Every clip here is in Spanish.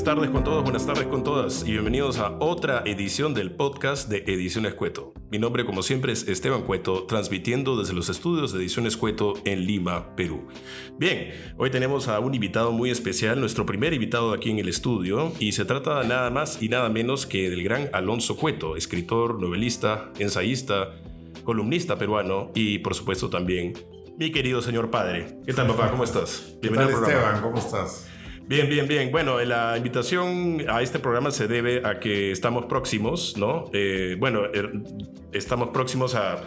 buenas tardes con todos, buenas tardes con todas y bienvenidos a otra edición del podcast de Ediciones Cueto. Mi nombre como siempre es Esteban Cueto, transmitiendo desde los estudios de Ediciones Cueto en Lima, Perú. Bien, hoy tenemos a un invitado muy especial, nuestro primer invitado aquí en el estudio y se trata nada más y nada menos que del gran Alonso Cueto, escritor, novelista, ensayista, columnista peruano y por supuesto también mi querido señor padre. ¿Qué tal papá? ¿Cómo estás? ¿Qué tal Esteban? ¿Cómo estás? Bien, bien, bien. Bueno, la invitación a este programa se debe a que estamos próximos, ¿no? Eh, bueno, er, estamos próximos a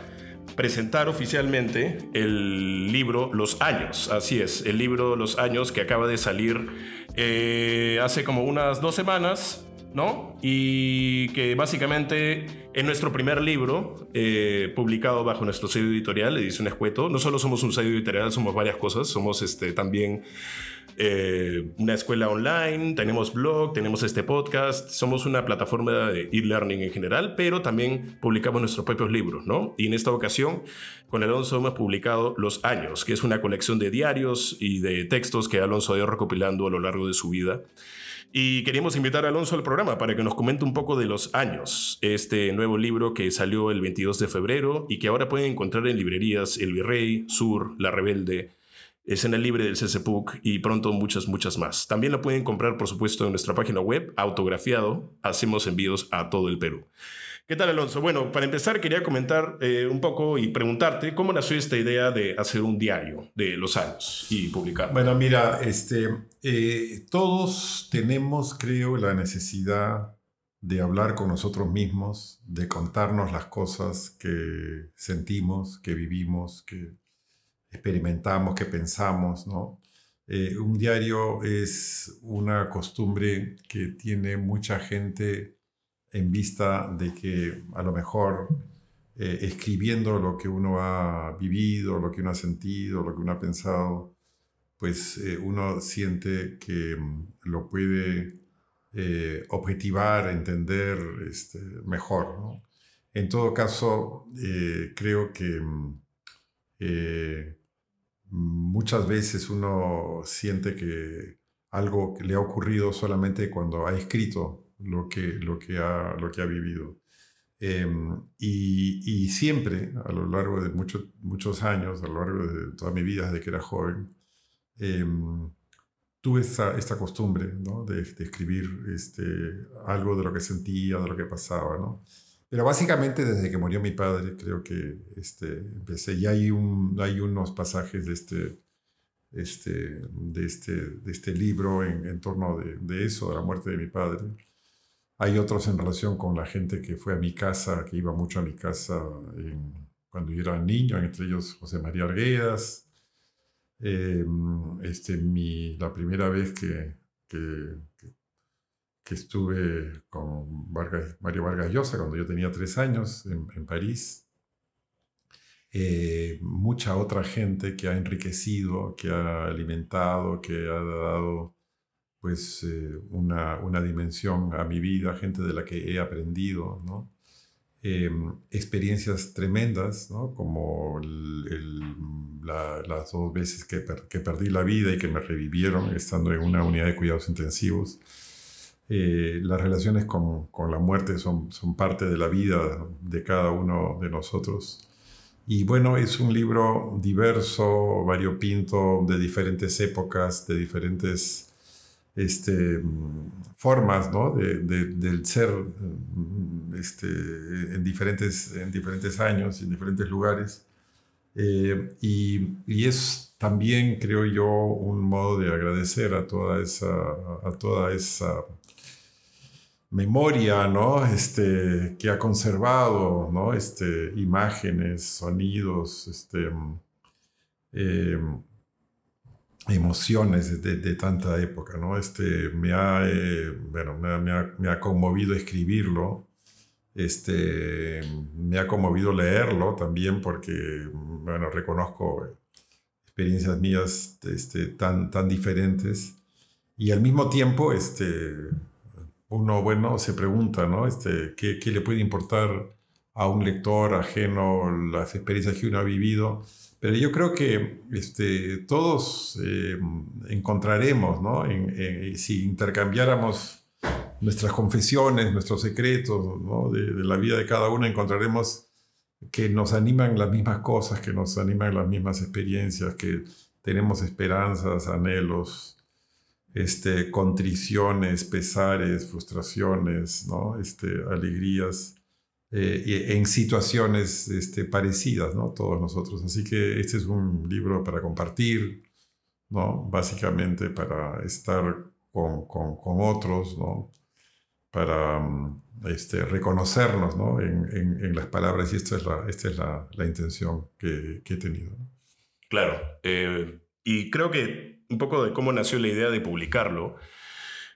presentar oficialmente el libro Los Años. Así es, el libro Los Años que acaba de salir eh, hace como unas dos semanas, ¿no? Y que básicamente es nuestro primer libro eh, publicado bajo nuestro sello editorial, Edición Escueto. No solo somos un sello editorial, somos varias cosas. Somos este, también eh, una escuela online, tenemos blog, tenemos este podcast, somos una plataforma de e-learning en general, pero también publicamos nuestros propios libros, ¿no? Y en esta ocasión, con Alonso hemos publicado Los Años, que es una colección de diarios y de textos que Alonso ha ido recopilando a lo largo de su vida. Y queríamos invitar a Alonso al programa para que nos comente un poco de Los Años, este nuevo libro que salió el 22 de febrero y que ahora pueden encontrar en librerías El Virrey, Sur, La Rebelde, escena libre del CCPUC y pronto muchas, muchas más. También la pueden comprar, por supuesto, en nuestra página web, autografiado. Hacemos envíos a todo el Perú. ¿Qué tal, Alonso? Bueno, para empezar, quería comentar eh, un poco y preguntarte cómo nació esta idea de hacer un diario de los años y publicarlo. Bueno, mira, este, eh, todos tenemos, creo, la necesidad de hablar con nosotros mismos, de contarnos las cosas que sentimos, que vivimos, que experimentamos, que pensamos, ¿no? Eh, un diario es una costumbre que tiene mucha gente en vista de que a lo mejor eh, escribiendo lo que uno ha vivido, lo que uno ha sentido, lo que uno ha pensado, pues eh, uno siente que mm, lo puede objetivar, entender este, mejor. ¿no? En todo caso, creo que mm, muchas veces uno siente que algo le ha ocurrido solamente cuando ha escrito lo que, lo que, ha, lo que ha vivido. Em, y, siempre, a lo largo de muchos muchos años, a lo largo de toda mi vida, desde que era joven, em, tuve esta, esta costumbre de, de, escribir este, algo de lo que sentía, de lo que pasaba. ¿no? Pero básicamente desde que murió mi padre, creo que este, empecé. Y hay, un, hay unos pasajes de este, este, de este, de este libro en, torno de, eso, de la muerte de mi padre. Hay otros en relación con la gente que fue a mi casa, que iba mucho a mi casa cuando yo era niño, entre ellos José María Arguedas. Eh, este, mi, la primera vez que, que que estuve con Mario Vargas Llosa cuando yo tenía tres años en, París. Eh, mucha otra gente que ha enriquecido, que ha alimentado, que ha dado pues eh, una, una, dimensión a mi vida, gente de la que he aprendido, ¿no? Em, experiencias tremendas, ¿no? como las dos veces que, que, perdí la vida y que me revivieron estando en una unidad de cuidados intensivos eh, las relaciones con, con, la muerte son, son parte de la vida de cada uno de nosotros. Y bueno, es un libro diverso, variopinto, de diferentes épocas, de diferentes este, formas ¿no? de, del ser este, en, diferentes, en diferentes años, en diferentes lugares. Eh, y, y, es también, creo yo, un modo de agradecer a toda esa, a toda esa memoria, ¿no? Este, que ha conservado, ¿no? Este, imágenes, sonidos, este, eh, emociones de, tanta época, ¿no? Este, me ha, eh, bueno, me, ha, conmovido escribirlo, este, me ha conmovido leerlo también porque, bueno, reconozco experiencias mías este, tan, tan diferentes y al mismo tiempo, este, uno, bueno, se pregunta, ¿no? Este, ¿qué, ¿qué, le puede importar a un lector ajeno las experiencias que uno ha vivido? Pero yo creo que este, todos eh, encontraremos, ¿no? si intercambiáramos nuestras confesiones, nuestros secretos ¿no? de, de, la vida de cada uno, encontraremos que nos animan las mismas cosas, que nos animan las mismas experiencias, que tenemos esperanzas, anhelos, este, contriciones, pesares, frustraciones, ¿no? este, alegrías, eh, en situaciones este, parecidas, ¿no? todos nosotros. Así que este es un libro para compartir, ¿no? básicamente para estar con, con, con otros, ¿no? Para mm, este, reconocernos ¿no? en, en, en, las palabras y esta es la, esta es la, la intención que, que, he tenido. Claro, eh, y creo que un poco de cómo nació la idea de publicarlo.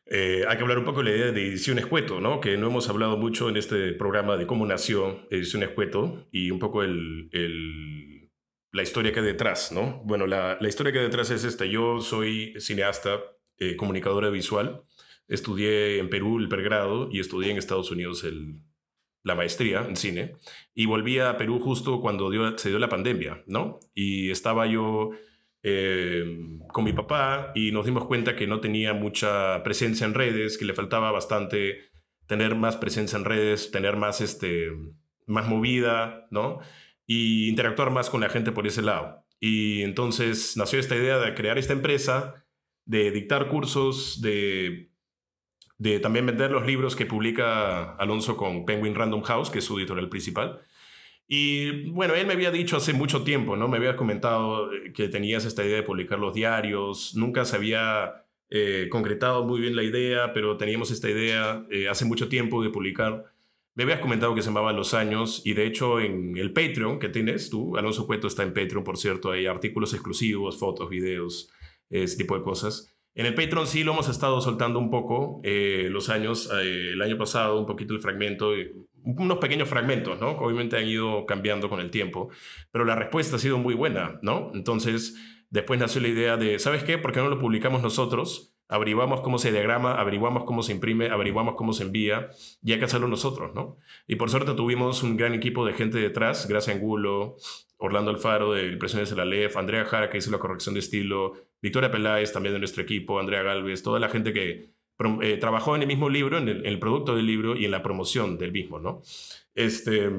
Eh, hay que hablar un poco de la idea de Edición Escueto, ¿no? que no hemos hablado mucho en este programa de cómo nació Edición Escueto y un poco el, el, la historia que hay detrás. ¿no? Bueno, la, la, historia que hay detrás es esta. Yo soy cineasta, eh, comunicadora visual. Estudié en Perú el pregrado y estudié en Estados Unidos el, la maestría en cine. Y volví a Perú justo cuando dio, se dio la pandemia, ¿no? Y estaba yo eh, con mi papá y nos dimos cuenta que no tenía mucha presencia en redes, que le faltaba bastante tener más presencia en redes, tener más, este, más movida, ¿no? Y interactuar más con la gente por ese lado. Y entonces nació esta idea de crear esta empresa, de dictar cursos, de, de también vender los libros que publica Alonso con Penguin Random House, que es su editorial principal. Y bueno, él me había dicho hace mucho tiempo, ¿no? Me había comentado eh, que tenías esta idea de publicar los diarios, nunca se había eh, concretado muy bien la idea, pero teníamos esta idea eh, hace mucho tiempo de publicar. Me habías comentado que se llamaba Los Años y de hecho en el Patreon que tienes tú, Alonso Cueto está en Patreon, por cierto, hay artículos exclusivos, fotos, videos, ese tipo de cosas. En el Patreon sí lo hemos estado soltando un poco, los años, el año pasado un poquito el fragmento, unos pequeños fragmentos, ¿no? Obviamente han ido cambiando con el tiempo, pero la respuesta ha sido muy buena, ¿no? Entonces, después nació la idea de, ¿sabes qué? ¿Por qué no lo publicamos nosotros? Averiguamos cómo se diagrama, averiguamos cómo se imprime, averiguamos cómo se envía, y hay que hacerlo nosotros, ¿no? Y por suerte tuvimos un gran equipo de gente detrás, Gracia Angulo, Orlando Alfaro de Impresiones de la LEF, Andrea Jara que hizo la corrección de estilo, Victoria Peláez también de nuestro equipo, Andrea Galvez, toda la gente que eh, trabajó en el mismo libro, en el, producto del libro y en la promoción del mismo, ¿no? Este,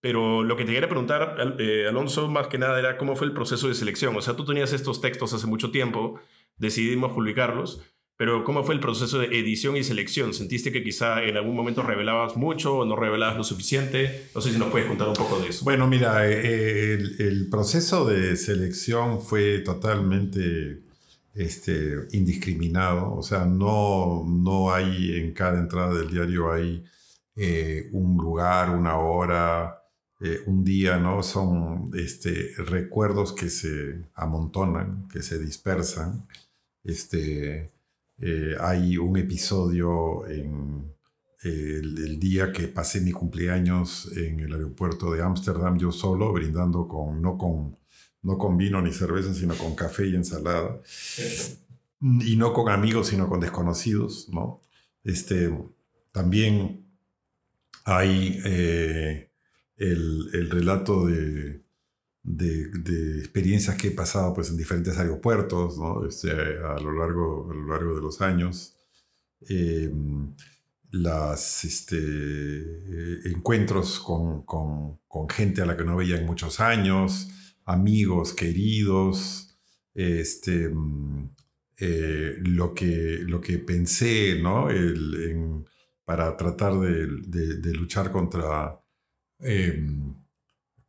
pero lo que te quería preguntar, eh, Alonso, más que nada era cómo fue el proceso de selección. O sea, tú tenías estos textos hace mucho tiempo, decidimos publicarlos, pero ¿cómo fue el proceso de edición y selección? ¿Sentiste que quizá en algún momento revelabas mucho o no revelabas lo suficiente? No sé si nos puedes contar un poco de eso. Bueno, mira, eh, el, el proceso de selección fue totalmente este, indiscriminado, o sea, no, no hay en cada entrada del diario hay eh, un lugar, una hora, eh, un día, ¿no? Son este, recuerdos que se amontonan, que se dispersan. Este, eh, hay un episodio en el, día que pasé mi cumpleaños en el aeropuerto de Ámsterdam, yo solo, brindando con, no con no con vino ni cerveza, sino con café y ensalada. Y no con amigos, sino con desconocidos, ¿no? Este, también hay eh, el, relato de, de, experiencias que he pasado pues, en diferentes aeropuertos, ¿no? Este, a, lo largo, a largo de los años. Em, las este, encuentros con, con, con, gente a la que no veía en muchos años, amigos, queridos, este, mm, eh, lo, que, lo que pensé, ¿no? para tratar de, luchar contra, em,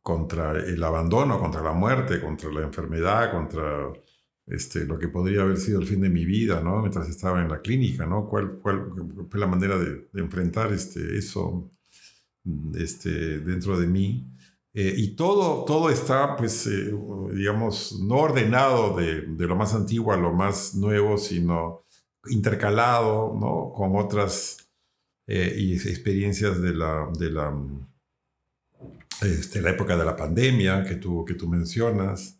contra el abandono, contra la muerte, contra la enfermedad, contra este, lo que podría haber sido el fin de mi vida, ¿no? Mientras estaba en la clínica, ¿no? ¿Cuál, fue la manera de, enfrentar este, eso este, dentro de mí? Eh, y todo, todo está, pues, eh, digamos, no ordenado de, de, lo más antiguo a lo más nuevo, sino intercalado, ¿no? Con otras eh, experiencias de la, de la, este, la época de la pandemia que tú, que tú mencionas.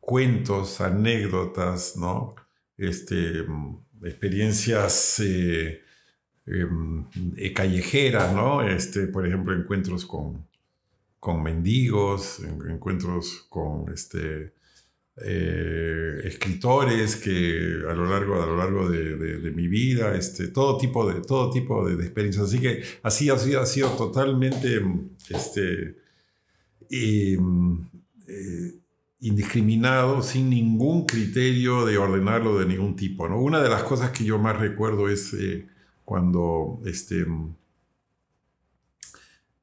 cuentos, anécdotas, ¿no? Este, experiencias Em, eh, callejera, ¿no? Este, por ejemplo, encuentros con, con mendigos, encuentros con este, eh, escritores que a lo largo, a lo largo de, mi vida, este, todo tipo de, todo tipo de, experiencias. Así que así ha sido, ha sido totalmente este, eh, indiscriminado, sin ningún criterio de ordenarlo de ningún tipo. ¿no? Una de las cosas que yo más recuerdo es eh, cuando este,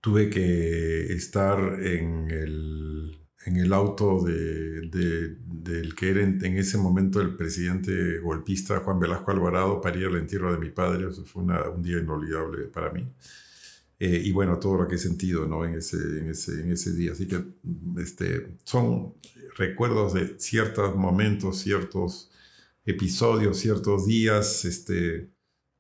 tuve que estar en el en el auto de, del que era en, ese momento el presidente golpista Juan Velasco Alvarado para ir al entierro de mi padre. Eso fue un día inolvidable para mí. Eh, y bueno, todo lo que he sentido ¿no? en, ese, en, ese, en ese día. Así que este, son recuerdos de ciertos momentos, ciertos episodios, ciertos días, este,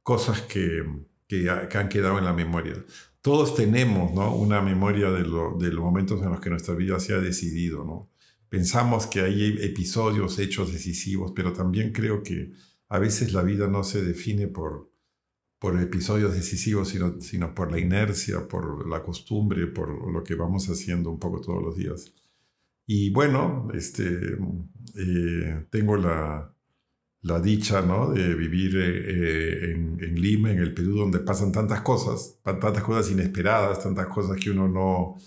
cosas que, que, que han quedado en la memoria todos tenemos ¿no? una memoria de, de, los momentos en los que nuestra vida se ha decidido. ¿no? Pensamos que hay episodios, hechos decisivos, pero también creo que a veces la vida no se define por, por episodios decisivos, sino, sino por la inercia, por la costumbre, por lo que vamos haciendo un poco todos los días. Y bueno, este, eh, tengo la, la dicha ¿no? de vivir eh, eh, en, Lima, en el Perú, donde pasan tantas cosas, tantas cosas inesperadas, tantas cosas que uno no,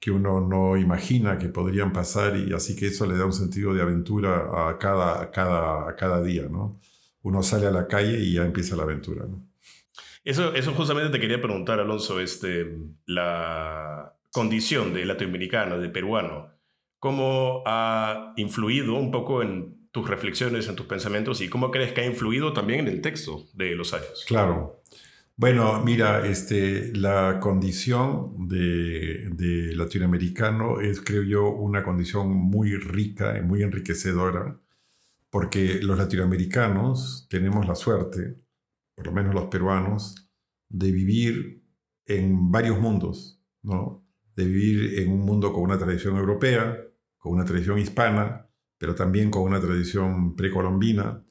que uno no imagina que podrían pasar y así que eso le da un sentido de aventura a cada, cada, cada día. ¿no? Uno sale a la calle y ya empieza la aventura. Eso, eso justamente te quería preguntar, Alonso, este, la condición de latinoamericano, de peruano, ¿cómo ha influido un poco en tus reflexiones, en tus pensamientos y cómo crees que ha influido también en el texto de los años. Claro. Bueno, mira, este, la condición de, de, latinoamericano es, creo yo, una condición muy rica y muy enriquecedora, porque los latinoamericanos tenemos la suerte, por lo menos los peruanos, de vivir en varios mundos, ¿no? De vivir en un mundo con una tradición europea, con una tradición hispana, pero también con una tradición precolombina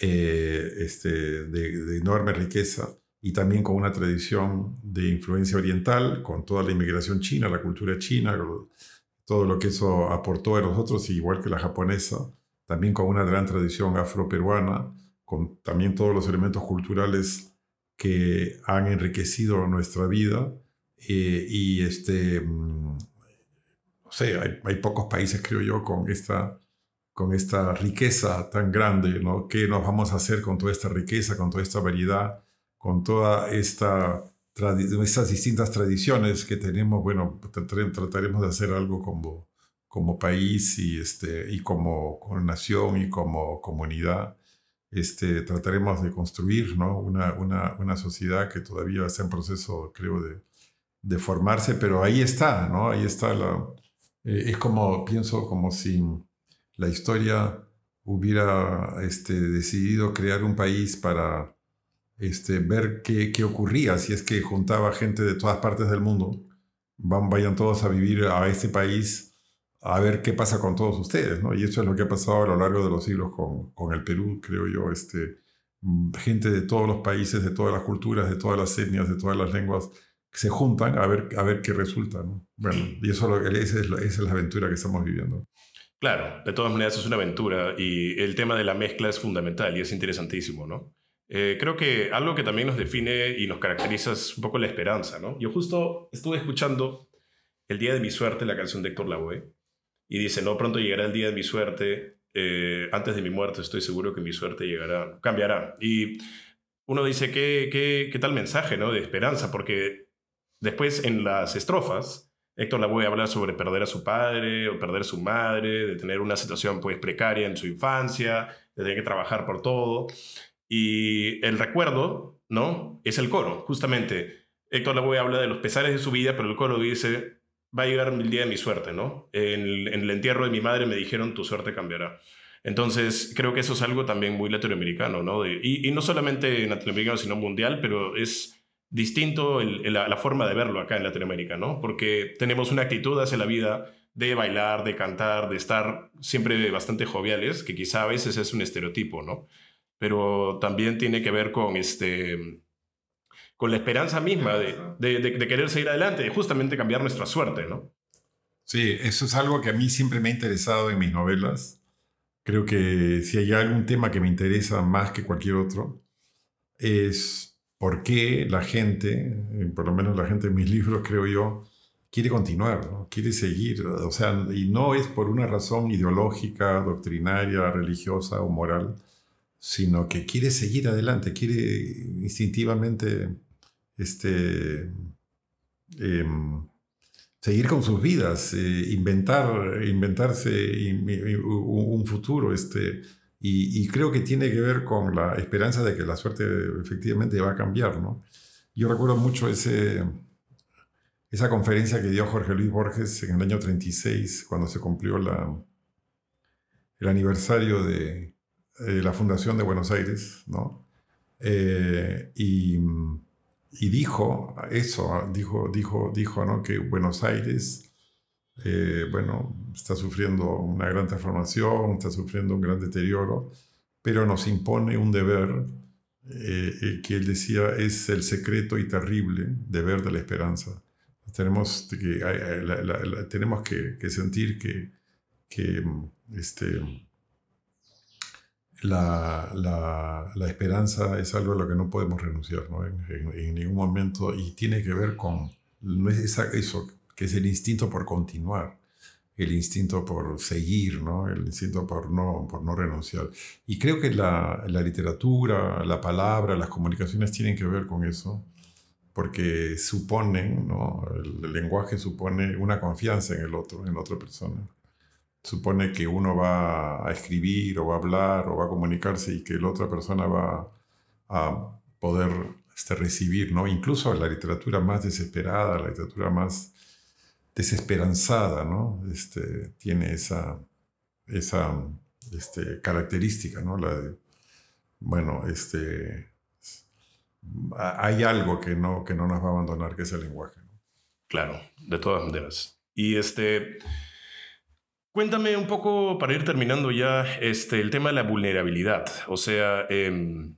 eh, este, de, enorme riqueza y también con una tradición de influencia oriental, con toda la inmigración china, la cultura china, todo lo que eso aportó a nosotros, igual que la japonesa, también con una gran tradición afroperuana, con también todos los elementos culturales que han enriquecido nuestra vida. Eh, y este, mm, no sé, hay, hay, pocos países, creo yo, con esta con esta riqueza tan grande, ¿no? ¿Qué nos vamos a hacer con toda esta riqueza, con toda esta variedad, con toda esta estas distintas tradiciones que tenemos? Bueno, trataremos de hacer algo como, como país y, este, y como, como nación y como comunidad. Este, trataremos de construir ¿no? una, una, una, sociedad que todavía está en proceso, creo, de, de formarse, pero ahí está, ¿no? Ahí está la... Eh, es como, pienso, como si la historia hubiera este, decidido crear un país para este, ver qué, qué, ocurría, si es que juntaba gente de todas partes del mundo, van, vayan todos a vivir a este país a ver qué pasa con todos ustedes, ¿no? Y eso es lo que ha pasado a lo largo de los siglos con, con el Perú, creo yo, este, gente de todos los países, de todas las culturas, de todas las etnias, de todas las lenguas, se juntan a ver, a ver qué resulta, ¿no? Bueno, y eso, es, esa es la aventura que estamos viviendo. Claro, de todas maneras es una aventura y el tema de la mezcla es fundamental y es interesantísimo, ¿no? Eh, creo que algo que también nos define y nos caracteriza es un poco la esperanza, ¿no? Yo justo estuve escuchando El Día de mi Suerte, la canción de Héctor Lavoe, y dice, no, pronto llegará el día de mi suerte, eh, antes de mi muerte estoy seguro que mi suerte llegará, cambiará. Y uno dice, ¿qué, qué, qué tal mensaje, ¿no? De esperanza, porque después en las estrofas Héctor Lavoe habla sobre perder a su padre o perder a su madre, de tener una situación pues precaria en su infancia, de tener que trabajar por todo. Y el recuerdo, ¿no? Es el coro, justamente. Héctor Lavoe habla de los pesares de su vida, pero el coro dice, va a llegar el día de mi suerte, ¿no? En el, entierro de mi madre me dijeron, tu suerte cambiará. Entonces, creo que eso es algo también muy latinoamericano, ¿no? y, y, no solamente latinoamericano, sino mundial, pero es distinto la, forma de verlo acá en Latinoamérica, ¿no? Porque tenemos una actitud hacia la vida de bailar, de cantar, de estar siempre bastante joviales, que quizá a veces es un estereotipo, ¿no? Pero también tiene que ver con este con la esperanza misma de, de, querer seguir adelante y justamente cambiar nuestra suerte, ¿no? Sí, eso es algo que a mí siempre me ha interesado en mis novelas. Creo que si hay algún tema que me interesa más que cualquier otro, es por qué la gente, eh, por lo menos la gente de mis libros, creo yo, quiere continuar, quiere seguir. O sea, y no es por una razón ideológica, doctrinaria, religiosa o moral, sino que quiere seguir adelante, quiere instintivamente este, em, seguir con sus vidas, eh, inventar, inventarse un futuro. Este, y, creo que tiene que ver con la esperanza de que la suerte efectivamente va a cambiar. ¿no? Yo recuerdo mucho ese, esa conferencia que dio Jorge Luis Borges en el año 36, cuando se cumplió la, el aniversario de, la Fundación de Buenos Aires. ¿no? Eh, y y dijo eso, dijo, dijo, dijo ¿no? que Buenos Aires, eh, bueno, está sufriendo una gran transformación, está sufriendo un gran deterioro, pero nos impone un deber eh, eh, que él decía es el secreto y terrible deber de la esperanza. Tenemos que, tenemos que, sentir que, que este, la, la, la, esperanza es algo a lo que no podemos renunciar ¿no? En, ningún momento y tiene que ver con, no es eso, que es el instinto por continuar, el instinto por seguir, ¿no? el instinto por no, por no renunciar. Y creo que la, la literatura, la palabra, las comunicaciones tienen que ver con eso, porque suponen, ¿no? el, lenguaje supone una confianza en el otro, en la otra persona supone que uno va a escribir o va a hablar o va a comunicarse y que la otra persona va a poder este, recibir, ¿no? Incluso la literatura más desesperada, la literatura más desesperanzada, ¿no? Este, tiene esa, esa este, característica, ¿no? La bueno, este, hay algo que no, que no nos va a abandonar, que es el lenguaje. Claro, de todas maneras. Y este, Cuéntame un poco, para ir terminando ya, este, el tema de la vulnerabilidad. O sea, em,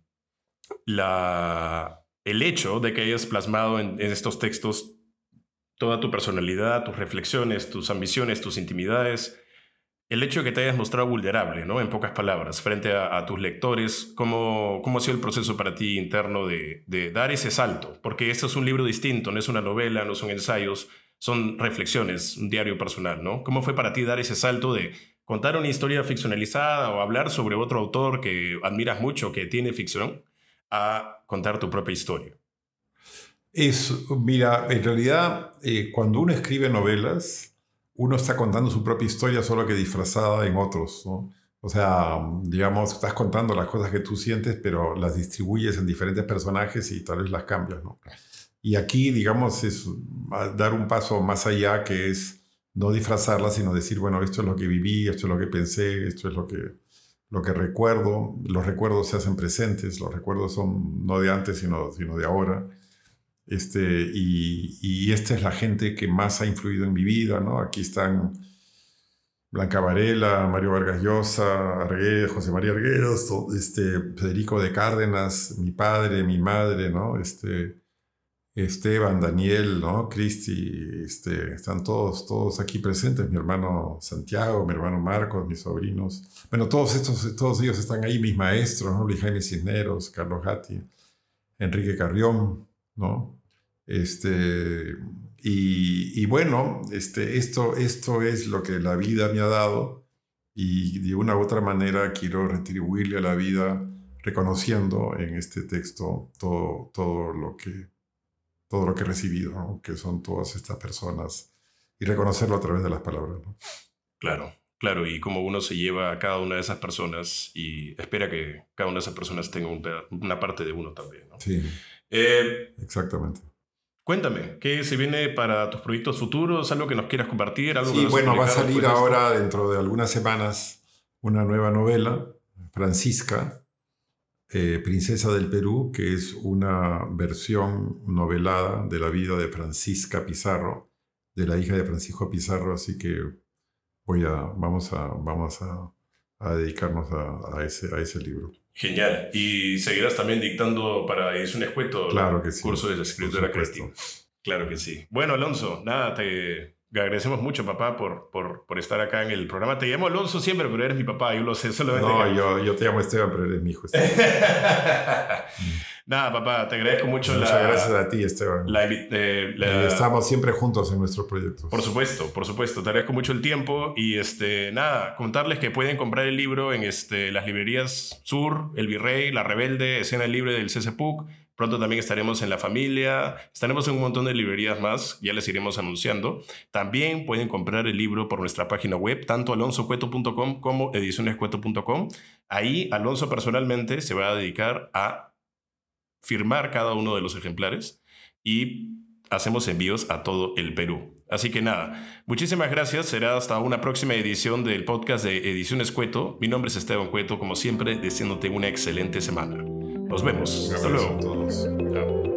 la, el hecho de que hayas plasmado en, estos textos toda tu personalidad, tus reflexiones, tus ambiciones, tus intimidades, el hecho de que te hayas mostrado vulnerable, ¿no? En pocas palabras, frente a, tus lectores, ¿cómo, ¿cómo, ha sido el proceso para ti interno de, de, dar ese salto? Porque esto es un libro distinto, no es una novela, no son ensayos, son reflexiones, un diario personal, ¿no? ¿Cómo fue para ti dar ese salto de contar una historia ficcionalizada o hablar sobre otro autor que admiras mucho, que tiene ficción, a contar tu propia historia? Es, mira, en realidad, eh, cuando uno escribe novelas, uno está contando su propia historia, solo que disfrazada en otros, ¿no? O sea, digamos, estás contando las cosas que tú sientes, pero las distribuyes en diferentes personajes y tal vez las cambias, ¿no? Y aquí, digamos, es dar un paso más allá, que es no disfrazarla, sino decir, bueno, esto es lo que viví, esto es lo que pensé, esto es lo que, lo que recuerdo. Los recuerdos se hacen presentes, los recuerdos son no de antes, sino, sino de ahora. Este, y, esta es la gente que más ha influido en mi vida, ¿no? Aquí están Blanca Varela, Mario Vargas Llosa, José María Arguedos, este, Federico de Cárdenas, mi padre, mi madre, ¿no? Este, Esteban, Daniel, ¿no? Cristi, este, están todos, todos aquí presentes, mi hermano Santiago, mi hermano Marcos, mis sobrinos. Bueno, todos estos, todos ellos están ahí, mis maestros, ¿no? Luis Jaime Cisneros, Carlos Gatti, Enrique Carrión, ¿no? Este, y, y, bueno, este, esto, esto es lo que la vida me ha dado y de una u otra manera quiero retribuirle a la vida reconociendo en este texto todo, todo lo que todo lo que he recibido, que son todas estas personas, y reconocerlo a través de las palabras. Claro, claro, y como uno se lleva a cada una de esas personas y espera que cada una de esas personas tenga una parte de uno también. Sí, eh, exactamente. Cuéntame, ¿qué se viene para tus proyectos futuros? ¿Algo que nos quieras compartir? ¿Algo sí, bueno, va a salir ahora, dentro de algunas semanas, una nueva novela, Francisca, eh, Princesa del Perú, que es una versión novelada de la vida de Francisca Pizarro, de la hija de Francisco Pizarro, así que voy a, vamos a, vamos a, dedicarnos a, ese, a ese libro. Genial. Y seguirás también dictando para Edición Escueto claro que curso de escritura creativa. Claro que sí. Bueno, Alonso, nada, te agradecemos mucho, papá, por, por, por, estar acá en el programa. Te llamo Alonso siempre, pero eres mi papá, yo lo sé. Solamente no, yo, yo, te llamo Esteban, pero eres mi hijo. Nada, papá, te agradezco mucho. Muchas gracias a ti, Esteban. Eh, estamos siempre juntos en nuestros proyectos. Por supuesto, por supuesto. Te agradezco mucho el tiempo y este, nada, contarles que pueden comprar el libro en este, las librerías Sur, El Virrey, La Rebelde, Escena Libre del CCPUC. Pronto también estaremos en La Familia, estaremos en un montón de librerías más, ya les iremos anunciando. También pueden comprar el libro por nuestra página web, tanto alonsocueto.com como edicionescueto.com. Ahí Alonso personalmente se va a dedicar a firmar cada uno de los ejemplares y hacemos envíos a todo el Perú. Así que nada, muchísimas gracias. Será hasta una próxima edición del podcast de Ediciones Cueto. Mi nombre es Esteban Cueto, como siempre, deseándote una excelente semana. Nos vemos. Hasta luego.